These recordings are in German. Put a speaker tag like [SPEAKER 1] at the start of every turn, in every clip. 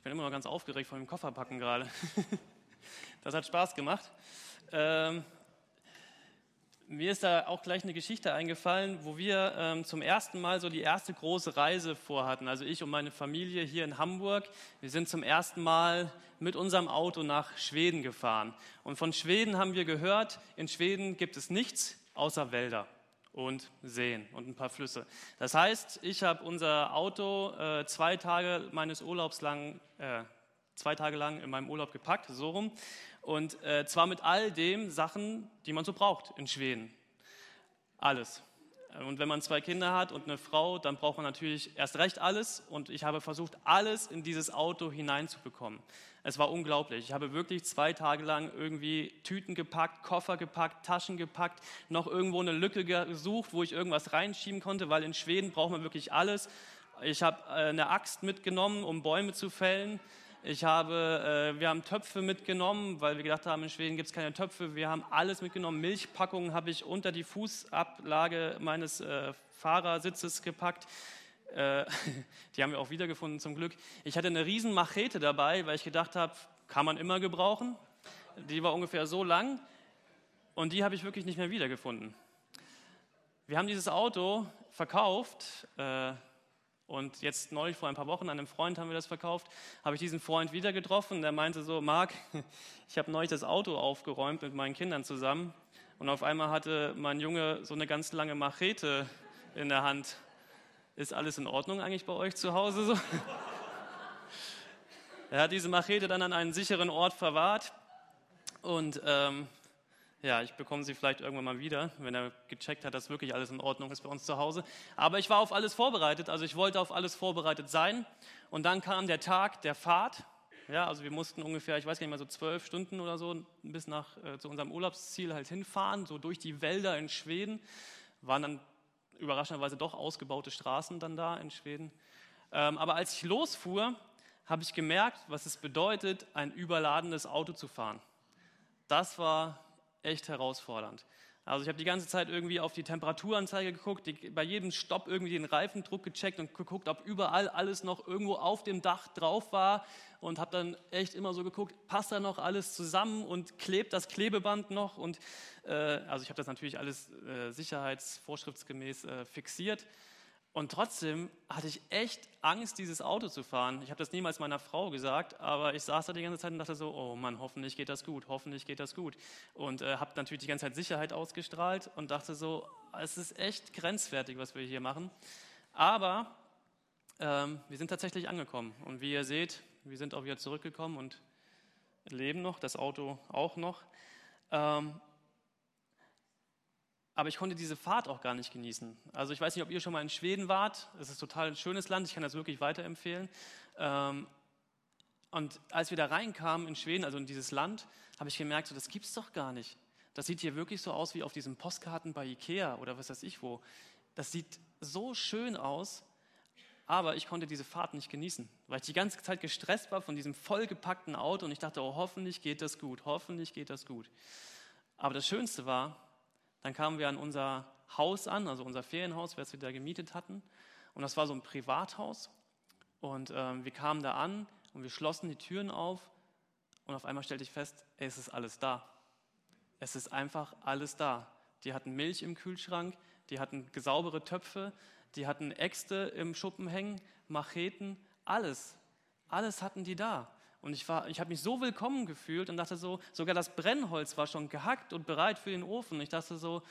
[SPEAKER 1] Ich bin immer noch ganz aufgeregt von dem Kofferpacken gerade. das hat Spaß gemacht. Ähm, mir ist da auch gleich eine Geschichte eingefallen, wo wir ähm, zum ersten Mal so die erste große Reise vorhatten. Also ich und meine Familie hier in Hamburg. Wir sind zum ersten Mal mit unserem Auto nach Schweden gefahren. Und von Schweden haben wir gehört, in Schweden gibt es nichts außer Wälder und Seen und ein paar Flüsse. Das heißt, ich habe unser Auto äh, zwei Tage meines Urlaubs lang, äh, zwei Tage lang in meinem Urlaub gepackt, so rum. Und äh, zwar mit all den Sachen, die man so braucht in Schweden. Alles. Und wenn man zwei Kinder hat und eine Frau, dann braucht man natürlich erst recht alles. Und ich habe versucht, alles in dieses Auto hineinzubekommen. Es war unglaublich. Ich habe wirklich zwei Tage lang irgendwie Tüten gepackt, Koffer gepackt, Taschen gepackt, noch irgendwo eine Lücke gesucht, wo ich irgendwas reinschieben konnte, weil in Schweden braucht man wirklich alles. Ich habe äh, eine Axt mitgenommen, um Bäume zu fällen. Ich habe, äh, wir haben Töpfe mitgenommen, weil wir gedacht haben, in Schweden gibt es keine Töpfe. Wir haben alles mitgenommen. Milchpackungen habe ich unter die Fußablage meines äh, Fahrersitzes gepackt. Äh, die haben wir auch wiedergefunden zum Glück. Ich hatte eine riesen Machete dabei, weil ich gedacht habe, kann man immer gebrauchen. Die war ungefähr so lang und die habe ich wirklich nicht mehr wiedergefunden. Wir haben dieses Auto verkauft. Und jetzt neulich vor ein paar Wochen an einem Freund haben wir das verkauft, habe ich diesen Freund wieder getroffen. Der meinte so, Marc, ich habe neulich das Auto aufgeräumt mit meinen Kindern zusammen. Und auf einmal hatte mein Junge so eine ganz lange Machete in der Hand. Ist alles in Ordnung eigentlich bei euch zu Hause so? er hat diese Machete dann an einen sicheren Ort verwahrt. Und ähm, ja, ich bekomme sie vielleicht irgendwann mal wieder, wenn er gecheckt hat, dass wirklich alles in Ordnung ist bei uns zu Hause. Aber ich war auf alles vorbereitet, also ich wollte auf alles vorbereitet sein. Und dann kam der Tag der Fahrt. Ja, also wir mussten ungefähr, ich weiß gar nicht mal, so zwölf Stunden oder so bis nach äh, zu unserem Urlaubsziel halt hinfahren, so durch die Wälder in Schweden. Waren dann überraschenderweise doch ausgebaute Straßen dann da in Schweden. Ähm, aber als ich losfuhr, habe ich gemerkt, was es bedeutet, ein überladenes Auto zu fahren. Das war echt herausfordernd. Also ich habe die ganze Zeit irgendwie auf die Temperaturanzeige geguckt, die, bei jedem Stopp irgendwie den Reifendruck gecheckt und geguckt, ob überall alles noch irgendwo auf dem Dach drauf war und habe dann echt immer so geguckt, passt da noch alles zusammen und klebt das Klebeband noch und äh, also ich habe das natürlich alles äh, sicherheitsvorschriftsgemäß äh, fixiert und trotzdem hatte ich echt Angst, dieses Auto zu fahren. Ich habe das niemals meiner Frau gesagt, aber ich saß da die ganze Zeit und dachte so, oh Mann, hoffentlich geht das gut, hoffentlich geht das gut. Und äh, habe natürlich die ganze Zeit Sicherheit ausgestrahlt und dachte so, es ist echt grenzwertig, was wir hier machen. Aber ähm, wir sind tatsächlich angekommen. Und wie ihr seht, wir sind auch wieder zurückgekommen und leben noch, das Auto auch noch. Ähm, aber ich konnte diese Fahrt auch gar nicht genießen. Also ich weiß nicht, ob ihr schon mal in Schweden wart. Es ist total ein schönes Land, ich kann das wirklich weiterempfehlen. Ähm, und als wir da reinkamen in Schweden, also in dieses Land, habe ich gemerkt, so, das gibt es doch gar nicht. Das sieht hier wirklich so aus wie auf diesen Postkarten bei Ikea oder was weiß ich wo. Das sieht so schön aus, aber ich konnte diese Fahrt nicht genießen, weil ich die ganze Zeit gestresst war von diesem vollgepackten Auto und ich dachte, oh, hoffentlich geht das gut, hoffentlich geht das gut. Aber das Schönste war, dann kamen wir an unser Haus an, also unser Ferienhaus, das wir da gemietet hatten. Und das war so ein Privathaus. Und ähm, wir kamen da an und wir schlossen die Türen auf. Und auf einmal stellte ich fest, ey, es ist alles da. Es ist einfach alles da. Die hatten Milch im Kühlschrank, die hatten saubere Töpfe, die hatten Äxte im Schuppen hängen, Macheten, alles. Alles hatten die da. Und ich, ich habe mich so willkommen gefühlt und dachte so, sogar das Brennholz war schon gehackt und bereit für den Ofen. Ich dachte so,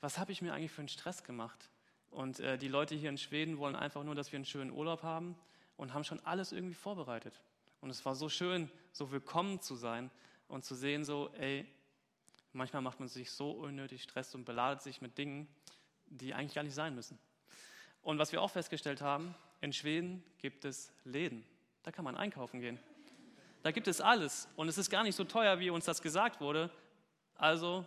[SPEAKER 1] was habe ich mir eigentlich für einen Stress gemacht? Und äh, die Leute hier in Schweden wollen einfach nur, dass wir einen schönen Urlaub haben und haben schon alles irgendwie vorbereitet. Und es war so schön, so willkommen zu sein und zu sehen, so, ey, manchmal macht man sich so unnötig Stress und beladet sich mit Dingen, die eigentlich gar nicht sein müssen. Und was wir auch festgestellt haben, in Schweden gibt es Läden. Da kann man einkaufen gehen. Da gibt es alles und es ist gar nicht so teuer, wie uns das gesagt wurde. Also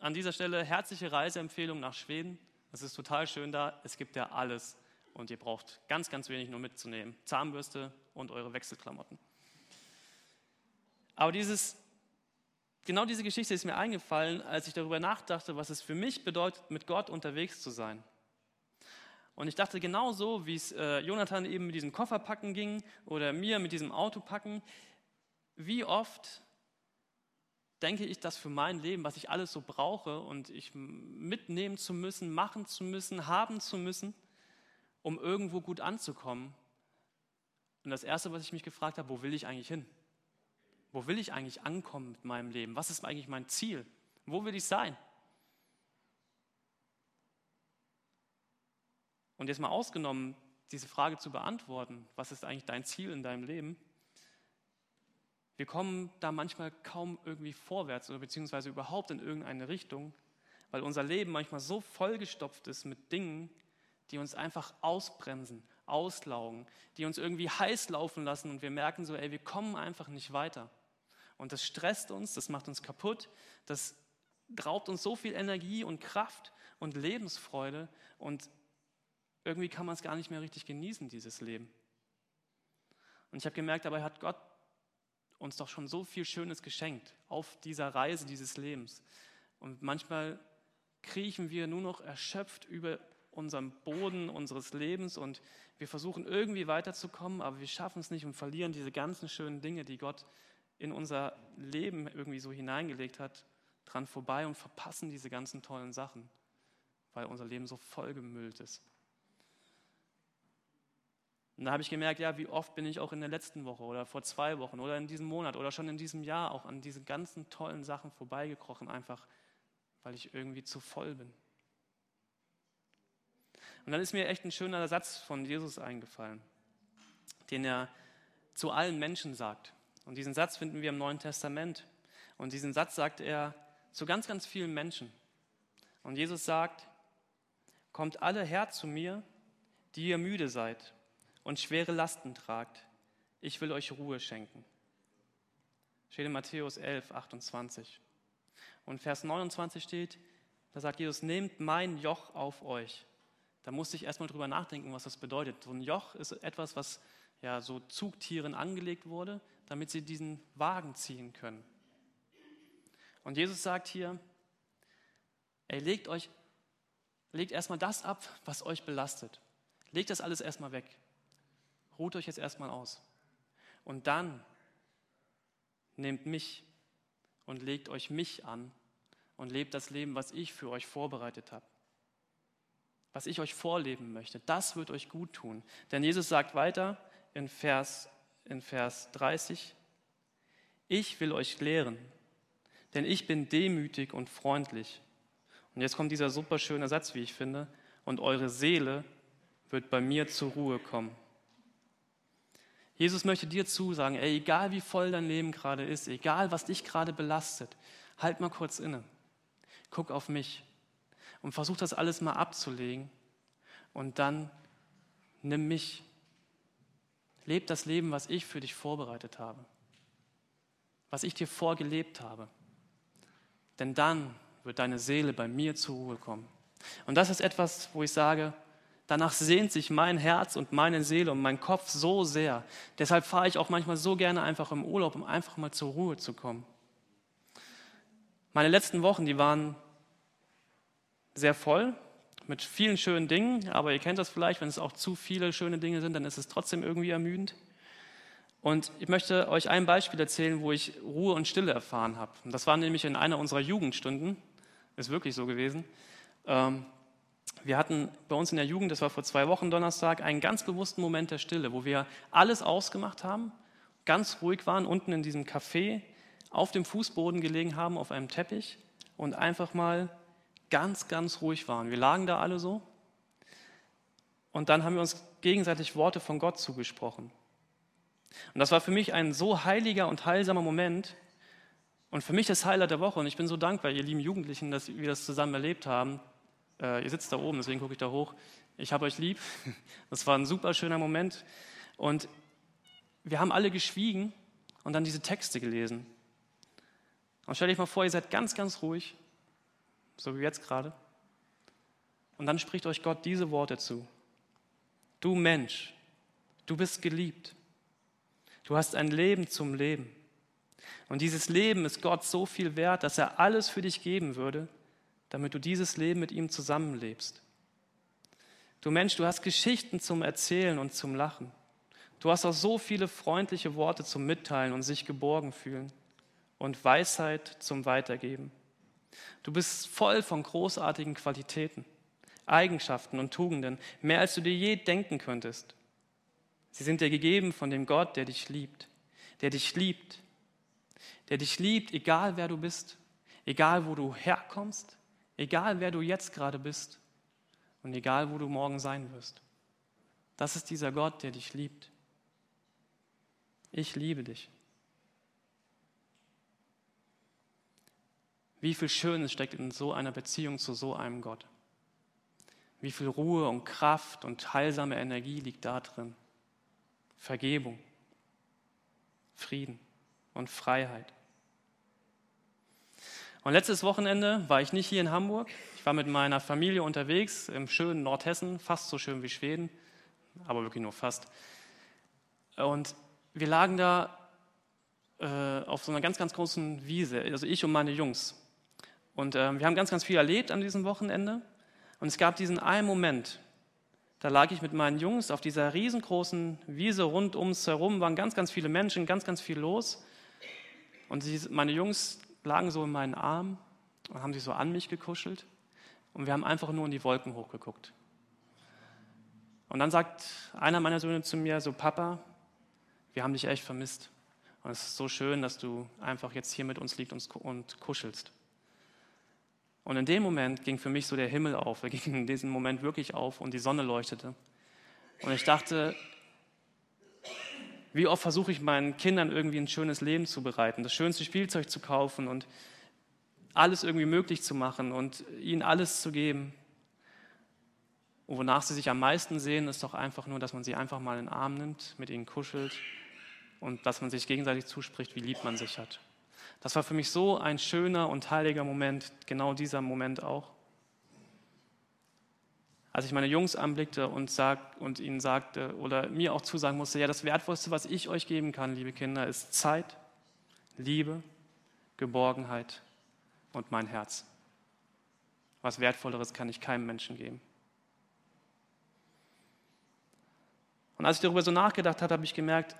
[SPEAKER 1] an dieser Stelle herzliche Reiseempfehlung nach Schweden. Es ist total schön da. Es gibt ja alles und ihr braucht ganz, ganz wenig nur mitzunehmen. Zahnbürste und eure Wechselklamotten. Aber dieses, genau diese Geschichte ist mir eingefallen, als ich darüber nachdachte, was es für mich bedeutet, mit Gott unterwegs zu sein. Und ich dachte genauso, wie es äh, Jonathan eben mit diesem Kofferpacken ging oder mir mit diesem Autopacken, wie oft denke ich das für mein Leben, was ich alles so brauche und ich mitnehmen zu müssen, machen zu müssen, haben zu müssen, um irgendwo gut anzukommen. Und das Erste, was ich mich gefragt habe, wo will ich eigentlich hin? Wo will ich eigentlich ankommen mit meinem Leben? Was ist eigentlich mein Ziel? Wo will ich sein? Und jetzt mal ausgenommen, diese Frage zu beantworten, was ist eigentlich dein Ziel in deinem Leben? Wir kommen da manchmal kaum irgendwie vorwärts oder beziehungsweise überhaupt in irgendeine Richtung, weil unser Leben manchmal so vollgestopft ist mit Dingen, die uns einfach ausbremsen, auslaugen, die uns irgendwie heiß laufen lassen und wir merken so, ey, wir kommen einfach nicht weiter. Und das stresst uns, das macht uns kaputt, das raubt uns so viel Energie und Kraft und Lebensfreude und irgendwie kann man es gar nicht mehr richtig genießen, dieses Leben. Und ich habe gemerkt, dabei hat Gott uns doch schon so viel Schönes geschenkt auf dieser Reise dieses Lebens. Und manchmal kriechen wir nur noch erschöpft über unserem Boden unseres Lebens und wir versuchen irgendwie weiterzukommen, aber wir schaffen es nicht und verlieren diese ganzen schönen Dinge, die Gott in unser Leben irgendwie so hineingelegt hat, dran vorbei und verpassen diese ganzen tollen Sachen, weil unser Leben so vollgemüllt ist. Und da habe ich gemerkt, ja, wie oft bin ich auch in der letzten Woche oder vor zwei Wochen oder in diesem Monat oder schon in diesem Jahr auch an diese ganzen tollen Sachen vorbeigekrochen, einfach weil ich irgendwie zu voll bin. Und dann ist mir echt ein schöner Satz von Jesus eingefallen, den er zu allen Menschen sagt. Und diesen Satz finden wir im Neuen Testament. Und diesen Satz sagt er zu ganz, ganz vielen Menschen. Und Jesus sagt, kommt alle her zu mir, die ihr müde seid und schwere Lasten tragt. Ich will euch Ruhe schenken. Steht in Matthäus 11, 28. Und Vers 29 steht, da sagt Jesus, nehmt mein Joch auf euch. Da musste ich erstmal drüber nachdenken, was das bedeutet. So ein Joch ist etwas, was ja so Zugtieren angelegt wurde, damit sie diesen Wagen ziehen können. Und Jesus sagt hier, ey, legt euch, legt erstmal das ab, was euch belastet. Legt das alles erstmal weg. Ruht euch jetzt erstmal aus. Und dann nehmt mich und legt euch mich an und lebt das Leben, was ich für euch vorbereitet habe. Was ich euch vorleben möchte. Das wird euch gut tun. Denn Jesus sagt weiter in Vers in Vers 30, ich will euch lehren, denn ich bin demütig und freundlich. Und jetzt kommt dieser super schöne Satz, wie ich finde, und eure Seele wird bei mir zur Ruhe kommen. Jesus möchte dir zusagen, ey, egal wie voll dein Leben gerade ist, egal was dich gerade belastet, halt mal kurz inne. Guck auf mich und versuch das alles mal abzulegen und dann nimm mich Leb das Leben, was ich für dich vorbereitet habe, was ich dir vorgelebt habe. Denn dann wird deine Seele bei mir zur Ruhe kommen. Und das ist etwas, wo ich sage, danach sehnt sich mein Herz und meine Seele und mein Kopf so sehr. Deshalb fahre ich auch manchmal so gerne einfach im Urlaub, um einfach mal zur Ruhe zu kommen. Meine letzten Wochen, die waren sehr voll, mit vielen schönen Dingen, aber ihr kennt das vielleicht, wenn es auch zu viele schöne Dinge sind, dann ist es trotzdem irgendwie ermüdend. Und ich möchte euch ein Beispiel erzählen, wo ich Ruhe und Stille erfahren habe. das war nämlich in einer unserer Jugendstunden, ist wirklich so gewesen. Ähm, wir hatten bei uns in der Jugend, das war vor zwei Wochen Donnerstag, einen ganz bewussten Moment der Stille, wo wir alles ausgemacht haben, ganz ruhig waren, unten in diesem Café, auf dem Fußboden gelegen haben, auf einem Teppich und einfach mal ganz, ganz ruhig waren. Wir lagen da alle so und dann haben wir uns gegenseitig Worte von Gott zugesprochen. Und das war für mich ein so heiliger und heilsamer Moment und für mich das Highlight der Woche. Und ich bin so dankbar, ihr lieben Jugendlichen, dass wir das zusammen erlebt haben. Äh, ihr sitzt da oben, deswegen gucke ich da hoch. Ich habe euch lieb. Das war ein super schöner Moment. Und wir haben alle geschwiegen und dann diese Texte gelesen. Und stell dich mal vor, ihr seid ganz, ganz ruhig so wie jetzt gerade. Und dann spricht euch Gott diese Worte zu. Du Mensch, du bist geliebt. Du hast ein Leben zum Leben. Und dieses Leben ist Gott so viel wert, dass er alles für dich geben würde, damit du dieses Leben mit ihm zusammenlebst. Du Mensch, du hast Geschichten zum Erzählen und zum Lachen. Du hast auch so viele freundliche Worte zum Mitteilen und sich geborgen fühlen und Weisheit zum Weitergeben. Du bist voll von großartigen Qualitäten, Eigenschaften und Tugenden, mehr als du dir je denken könntest. Sie sind dir gegeben von dem Gott, der dich liebt, der dich liebt, der dich liebt, egal wer du bist, egal wo du herkommst, egal wer du jetzt gerade bist und egal wo du morgen sein wirst. Das ist dieser Gott, der dich liebt. Ich liebe dich. Wie viel Schönes steckt in so einer Beziehung zu so einem Gott? Wie viel Ruhe und Kraft und heilsame Energie liegt da drin? Vergebung, Frieden und Freiheit. Und letztes Wochenende war ich nicht hier in Hamburg. Ich war mit meiner Familie unterwegs im schönen Nordhessen, fast so schön wie Schweden, aber wirklich nur fast. Und wir lagen da äh, auf so einer ganz, ganz großen Wiese, also ich und meine Jungs. Und äh, wir haben ganz, ganz viel erlebt an diesem Wochenende. Und es gab diesen einen Moment, da lag ich mit meinen Jungs auf dieser riesengroßen Wiese rund ums herum, waren ganz, ganz viele Menschen, ganz, ganz viel los. Und meine Jungs lagen so in meinen Armen und haben sich so an mich gekuschelt. Und wir haben einfach nur in die Wolken hochgeguckt. Und dann sagt einer meiner Söhne zu mir, so Papa, wir haben dich echt vermisst. Und es ist so schön, dass du einfach jetzt hier mit uns liegst und kuschelst. Und in dem Moment ging für mich so der Himmel auf. Er ging in diesem Moment wirklich auf und die Sonne leuchtete. Und ich dachte, wie oft versuche ich meinen Kindern irgendwie ein schönes Leben zu bereiten, das schönste Spielzeug zu kaufen und alles irgendwie möglich zu machen und ihnen alles zu geben. Und wonach sie sich am meisten sehen, ist doch einfach nur, dass man sie einfach mal in den Arm nimmt, mit ihnen kuschelt und dass man sich gegenseitig zuspricht, wie lieb man sich hat. Das war für mich so ein schöner und heiliger Moment, genau dieser Moment auch. Als ich meine Jungs anblickte und, sag, und ihnen sagte oder mir auch zusagen musste, ja, das Wertvollste, was ich euch geben kann, liebe Kinder, ist Zeit, Liebe, Geborgenheit und mein Herz. Was Wertvolleres kann ich keinem Menschen geben. Und als ich darüber so nachgedacht habe, habe ich gemerkt,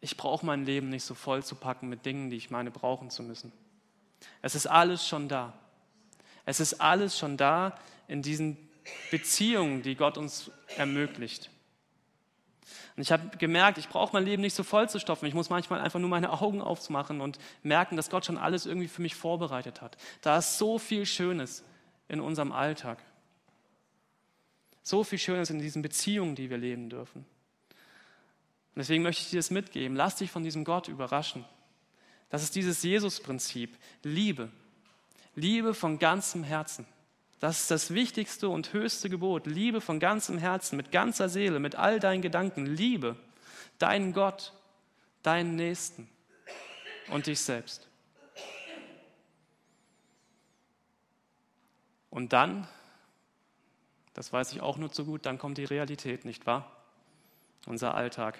[SPEAKER 1] ich brauche mein Leben nicht so voll zu packen mit Dingen, die ich meine brauchen zu müssen. Es ist alles schon da. Es ist alles schon da in diesen Beziehungen, die Gott uns ermöglicht. Und ich habe gemerkt, ich brauche mein Leben nicht so voll zu stopfen. Ich muss manchmal einfach nur meine Augen aufmachen und merken, dass Gott schon alles irgendwie für mich vorbereitet hat. Da ist so viel Schönes in unserem Alltag. So viel Schönes in diesen Beziehungen, die wir leben dürfen. Und deswegen möchte ich dir das mitgeben. Lass dich von diesem Gott überraschen. Das ist dieses Jesus-Prinzip. Liebe. Liebe von ganzem Herzen. Das ist das wichtigste und höchste Gebot. Liebe von ganzem Herzen, mit ganzer Seele, mit all deinen Gedanken. Liebe deinen Gott, deinen Nächsten und dich selbst. Und dann, das weiß ich auch nur zu gut, dann kommt die Realität, nicht wahr? Unser Alltag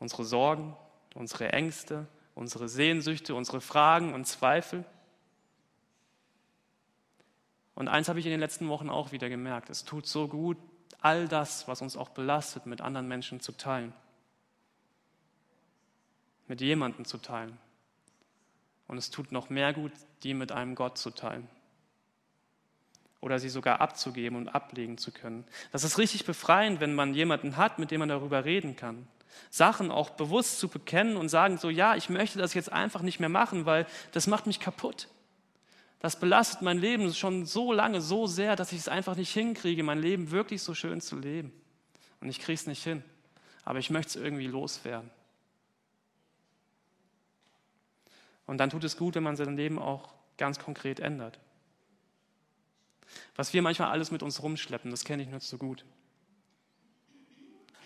[SPEAKER 1] unsere Sorgen, unsere Ängste, unsere Sehnsüchte, unsere Fragen und Zweifel. Und eins habe ich in den letzten Wochen auch wieder gemerkt, es tut so gut, all das, was uns auch belastet, mit anderen Menschen zu teilen. Mit jemandem zu teilen. Und es tut noch mehr gut, die mit einem Gott zu teilen. Oder sie sogar abzugeben und ablegen zu können. Das ist richtig befreiend, wenn man jemanden hat, mit dem man darüber reden kann. Sachen auch bewusst zu bekennen und sagen so, ja, ich möchte das jetzt einfach nicht mehr machen, weil das macht mich kaputt. Das belastet mein Leben schon so lange, so sehr, dass ich es einfach nicht hinkriege, mein Leben wirklich so schön zu leben. Und ich kriege es nicht hin. Aber ich möchte es irgendwie loswerden. Und dann tut es gut, wenn man sein Leben auch ganz konkret ändert. Was wir manchmal alles mit uns rumschleppen, das kenne ich nur zu gut.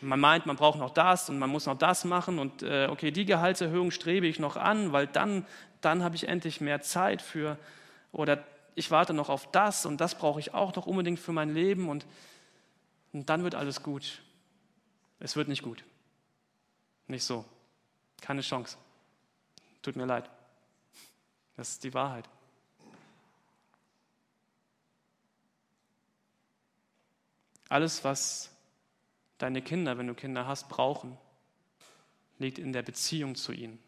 [SPEAKER 1] Man meint, man braucht noch das und man muss noch das machen und äh, okay, die Gehaltserhöhung strebe ich noch an, weil dann, dann habe ich endlich mehr Zeit für oder ich warte noch auf das und das brauche ich auch noch unbedingt für mein Leben und, und dann wird alles gut. Es wird nicht gut. Nicht so. Keine Chance. Tut mir leid. Das ist die Wahrheit. Alles, was deine Kinder, wenn du Kinder hast, brauchen, liegt in der Beziehung zu ihnen,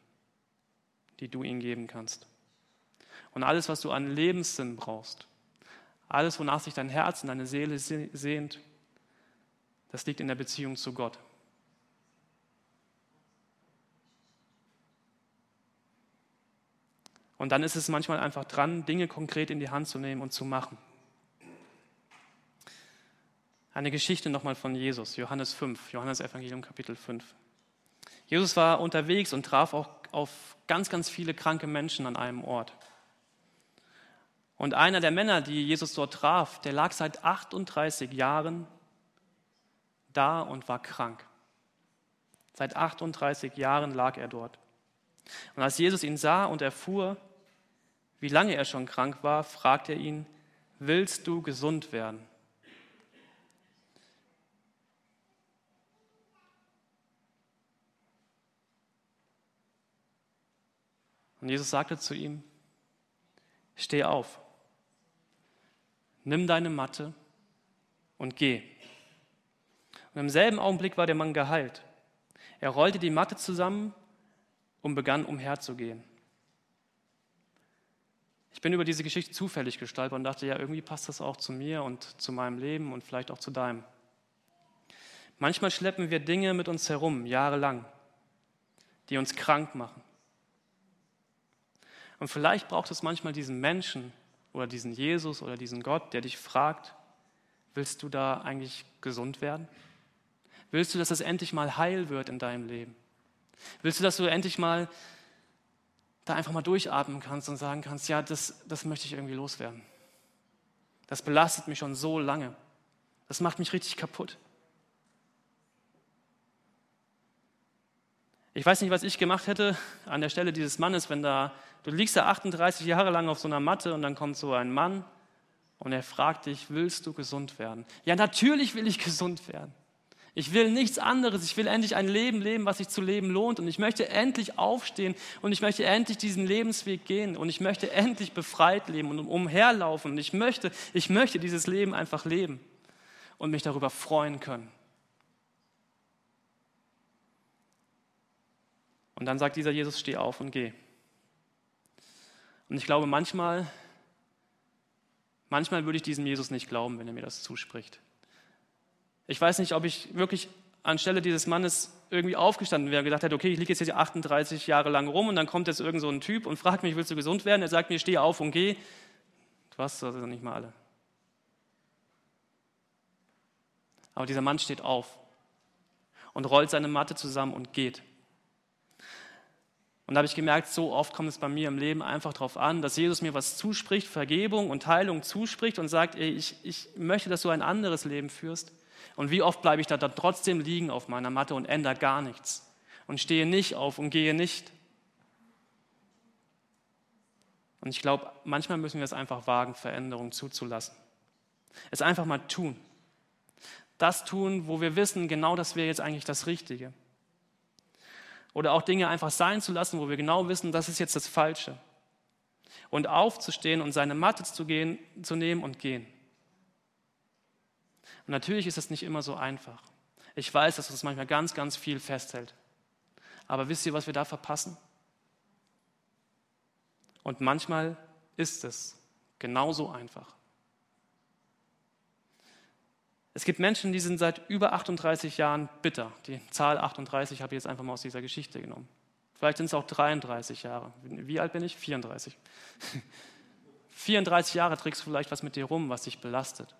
[SPEAKER 1] die du ihnen geben kannst. Und alles, was du an Lebenssinn brauchst, alles, wonach sich dein Herz und deine Seele sehnt, das liegt in der Beziehung zu Gott. Und dann ist es manchmal einfach dran, Dinge konkret in die Hand zu nehmen und zu machen. Eine Geschichte nochmal von Jesus, Johannes 5, Johannes Evangelium Kapitel 5. Jesus war unterwegs und traf auch auf ganz, ganz viele kranke Menschen an einem Ort. Und einer der Männer, die Jesus dort traf, der lag seit 38 Jahren da und war krank. Seit 38 Jahren lag er dort. Und als Jesus ihn sah und erfuhr, wie lange er schon krank war, fragte er ihn, willst du gesund werden? Und Jesus sagte zu ihm, steh auf, nimm deine Matte und geh. Und im selben Augenblick war der Mann geheilt. Er rollte die Matte zusammen und begann umherzugehen. Ich bin über diese Geschichte zufällig gestolpert und dachte, ja, irgendwie passt das auch zu mir und zu meinem Leben und vielleicht auch zu deinem. Manchmal schleppen wir Dinge mit uns herum, jahrelang, die uns krank machen, und vielleicht braucht es manchmal diesen Menschen oder diesen Jesus oder diesen Gott, der dich fragt, willst du da eigentlich gesund werden? Willst du, dass es endlich mal heil wird in deinem Leben? Willst du, dass du endlich mal da einfach mal durchatmen kannst und sagen kannst, ja, das, das möchte ich irgendwie loswerden. Das belastet mich schon so lange. Das macht mich richtig kaputt. Ich weiß nicht, was ich gemacht hätte an der Stelle dieses Mannes, wenn da, du liegst da 38 Jahre lang auf so einer Matte und dann kommt so ein Mann und er fragt dich, willst du gesund werden? Ja, natürlich will ich gesund werden. Ich will nichts anderes. Ich will endlich ein Leben leben, was sich zu leben lohnt. Und ich möchte endlich aufstehen und ich möchte endlich diesen Lebensweg gehen und ich möchte endlich befreit leben und umherlaufen. Und ich möchte, ich möchte dieses Leben einfach leben und mich darüber freuen können. Und dann sagt dieser Jesus, steh auf und geh. Und ich glaube, manchmal, manchmal würde ich diesem Jesus nicht glauben, wenn er mir das zuspricht. Ich weiß nicht, ob ich wirklich anstelle dieses Mannes irgendwie aufgestanden wäre und gedacht hätte, okay, ich liege jetzt hier 38 Jahre lang rum und dann kommt jetzt irgend so ein Typ und fragt mich, willst du gesund werden? Er sagt mir, steh auf und geh. Du hast das also nicht mal alle. Aber dieser Mann steht auf und rollt seine Matte zusammen und geht. Und da habe ich gemerkt, so oft kommt es bei mir im Leben einfach darauf an, dass Jesus mir was zuspricht, Vergebung und Heilung zuspricht und sagt, ey, ich, ich möchte, dass du ein anderes Leben führst. Und wie oft bleibe ich da, da trotzdem liegen auf meiner Matte und ändere gar nichts und stehe nicht auf und gehe nicht. Und ich glaube, manchmal müssen wir es einfach wagen, Veränderungen zuzulassen. Es einfach mal tun. Das tun, wo wir wissen, genau das wäre jetzt eigentlich das Richtige. Oder auch Dinge einfach sein zu lassen, wo wir genau wissen, das ist jetzt das Falsche. Und aufzustehen und seine Matte zu, gehen, zu nehmen und gehen. Und natürlich ist es nicht immer so einfach. Ich weiß, dass uns manchmal ganz, ganz viel festhält. Aber wisst ihr, was wir da verpassen? Und manchmal ist es genauso einfach. Es gibt Menschen, die sind seit über 38 Jahren bitter. Die Zahl 38 habe ich jetzt einfach mal aus dieser Geschichte genommen. Vielleicht sind es auch 33 Jahre. Wie alt bin ich? 34. 34 Jahre trägst du vielleicht was mit dir rum, was dich belastet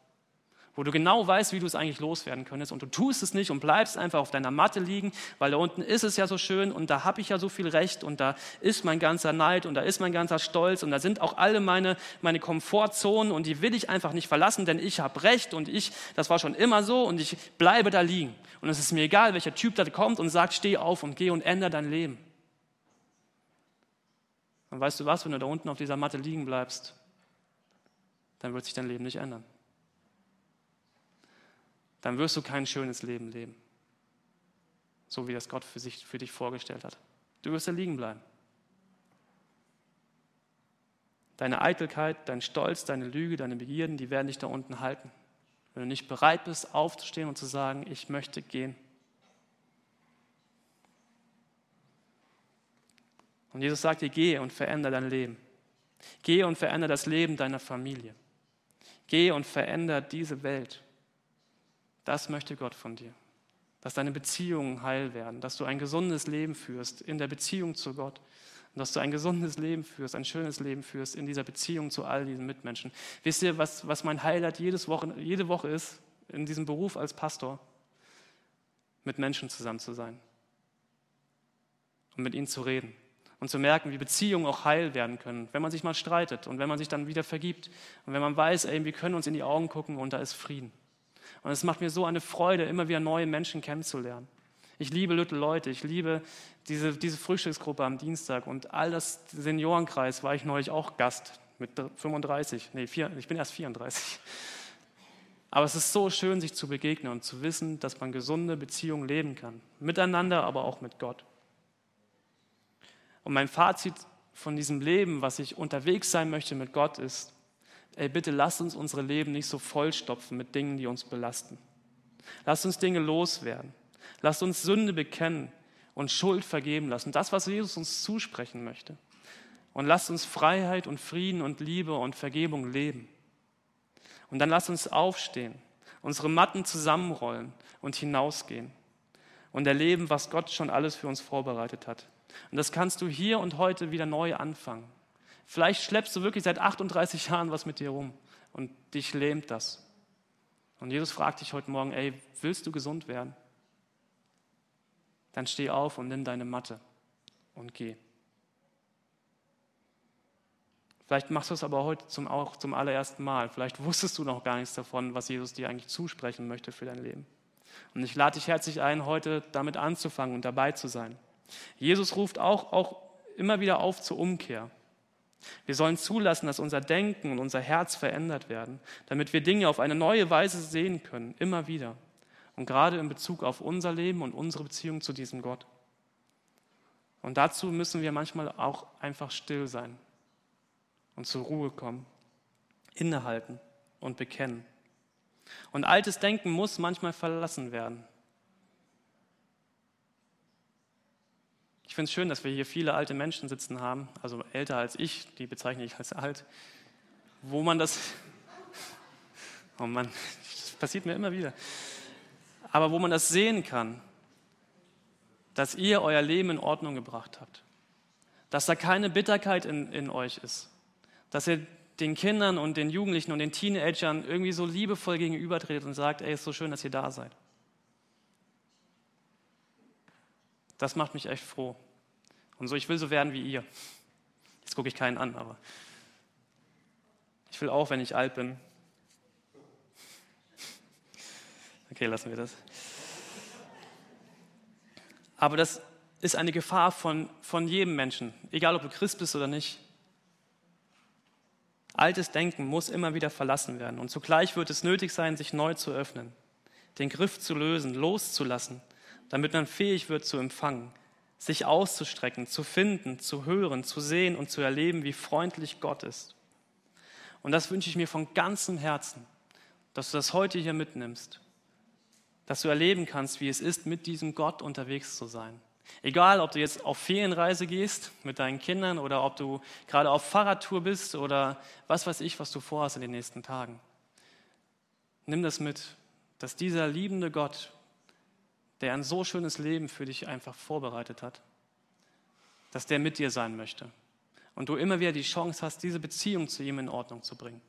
[SPEAKER 1] wo du genau weißt, wie du es eigentlich loswerden könntest und du tust es nicht und bleibst einfach auf deiner Matte liegen, weil da unten ist es ja so schön und da habe ich ja so viel Recht und da ist mein ganzer Neid und da ist mein ganzer Stolz und da sind auch alle meine, meine Komfortzonen und die will ich einfach nicht verlassen, denn ich habe Recht und ich, das war schon immer so und ich bleibe da liegen. Und es ist mir egal, welcher Typ da kommt und sagt, steh auf und geh und ändere dein Leben. Und weißt du was, wenn du da unten auf dieser Matte liegen bleibst, dann wird sich dein Leben nicht ändern dann wirst du kein schönes Leben leben. So wie das Gott für, sich, für dich vorgestellt hat. Du wirst da liegen bleiben. Deine Eitelkeit, dein Stolz, deine Lüge, deine Begierden, die werden dich da unten halten. wenn du nicht bereit bist, aufzustehen und zu sagen, ich möchte gehen. Und Jesus sagt dir, geh und verändere dein Leben. Geh und verändere das Leben deiner Familie. Geh und verändere diese Welt. Das möchte Gott von dir. Dass deine Beziehungen heil werden, dass du ein gesundes Leben führst in der Beziehung zu Gott und dass du ein gesundes Leben führst, ein schönes Leben führst in dieser Beziehung zu all diesen Mitmenschen. Wisst ihr, was, was mein Highlight jedes Woche, jede Woche ist, in diesem Beruf als Pastor? Mit Menschen zusammen zu sein und mit ihnen zu reden und zu merken, wie Beziehungen auch heil werden können, wenn man sich mal streitet und wenn man sich dann wieder vergibt und wenn man weiß, ey, wir können uns in die Augen gucken und da ist Frieden. Und es macht mir so eine Freude, immer wieder neue Menschen kennenzulernen. Ich liebe Little Leute, ich liebe diese, diese Frühstücksgruppe am Dienstag und all das Seniorenkreis war ich neulich auch Gast mit 35, nee, vier, ich bin erst 34. Aber es ist so schön, sich zu begegnen und zu wissen, dass man gesunde Beziehungen leben kann. Miteinander, aber auch mit Gott. Und mein Fazit von diesem Leben, was ich unterwegs sein möchte mit Gott, ist, ey, bitte lasst uns unsere Leben nicht so vollstopfen mit Dingen, die uns belasten. Lasst uns Dinge loswerden. Lasst uns Sünde bekennen und Schuld vergeben lassen. Das, was Jesus uns zusprechen möchte. Und lasst uns Freiheit und Frieden und Liebe und Vergebung leben. Und dann lasst uns aufstehen, unsere Matten zusammenrollen und hinausgehen und erleben, was Gott schon alles für uns vorbereitet hat. Und das kannst du hier und heute wieder neu anfangen. Vielleicht schleppst du wirklich seit 38 Jahren was mit dir rum und dich lähmt das. Und Jesus fragt dich heute Morgen, ey, willst du gesund werden? Dann steh auf und nimm deine Matte und geh. Vielleicht machst du es aber heute zum, auch zum allerersten Mal. Vielleicht wusstest du noch gar nichts davon, was Jesus dir eigentlich zusprechen möchte für dein Leben. Und ich lade dich herzlich ein, heute damit anzufangen und dabei zu sein. Jesus ruft auch, auch immer wieder auf zur Umkehr. Wir sollen zulassen, dass unser Denken und unser Herz verändert werden, damit wir Dinge auf eine neue Weise sehen können, immer wieder. Und gerade in Bezug auf unser Leben und unsere Beziehung zu diesem Gott. Und dazu müssen wir manchmal auch einfach still sein und zur Ruhe kommen, innehalten und bekennen. Und altes Denken muss manchmal verlassen werden. Ich finde es schön, dass wir hier viele alte Menschen sitzen haben, also älter als ich, die bezeichne ich als alt, wo man das, oh Mann, das passiert mir immer wieder, aber wo man das sehen kann, dass ihr euer Leben in Ordnung gebracht habt, dass da keine Bitterkeit in, in euch ist, dass ihr den Kindern und den Jugendlichen und den Teenagern irgendwie so liebevoll gegenübertretet und sagt, ey, ist so schön, dass ihr da seid. Das macht mich echt froh. Und so, ich will so werden wie ihr. Jetzt gucke ich keinen an, aber ich will auch, wenn ich alt bin. Okay, lassen wir das. Aber das ist eine Gefahr von, von jedem Menschen, egal ob du Christ bist oder nicht. Altes Denken muss immer wieder verlassen werden und zugleich wird es nötig sein, sich neu zu öffnen, den Griff zu lösen, loszulassen damit man fähig wird zu empfangen, sich auszustrecken, zu finden, zu hören, zu sehen und zu erleben, wie freundlich Gott ist. Und das wünsche ich mir von ganzem Herzen, dass du das heute hier mitnimmst, dass du erleben kannst, wie es ist, mit diesem Gott unterwegs zu sein. Egal, ob du jetzt auf Ferienreise gehst mit deinen Kindern oder ob du gerade auf Fahrradtour bist oder was weiß ich, was du vorhast in den nächsten Tagen. Nimm das mit, dass dieser liebende Gott der ein so schönes Leben für dich einfach vorbereitet hat, dass der mit dir sein möchte. Und du immer wieder die Chance hast, diese Beziehung zu ihm in Ordnung zu bringen,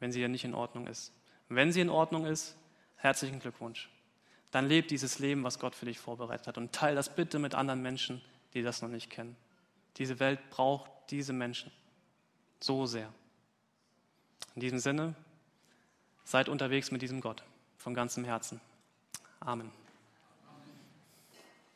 [SPEAKER 1] wenn sie ja nicht in Ordnung ist. Wenn sie in Ordnung ist, herzlichen Glückwunsch. Dann lebt dieses Leben, was Gott für dich vorbereitet hat. Und teile das bitte mit anderen Menschen, die das noch nicht kennen. Diese Welt braucht diese Menschen so sehr. In diesem Sinne, seid unterwegs mit diesem Gott von ganzem Herzen. Amen.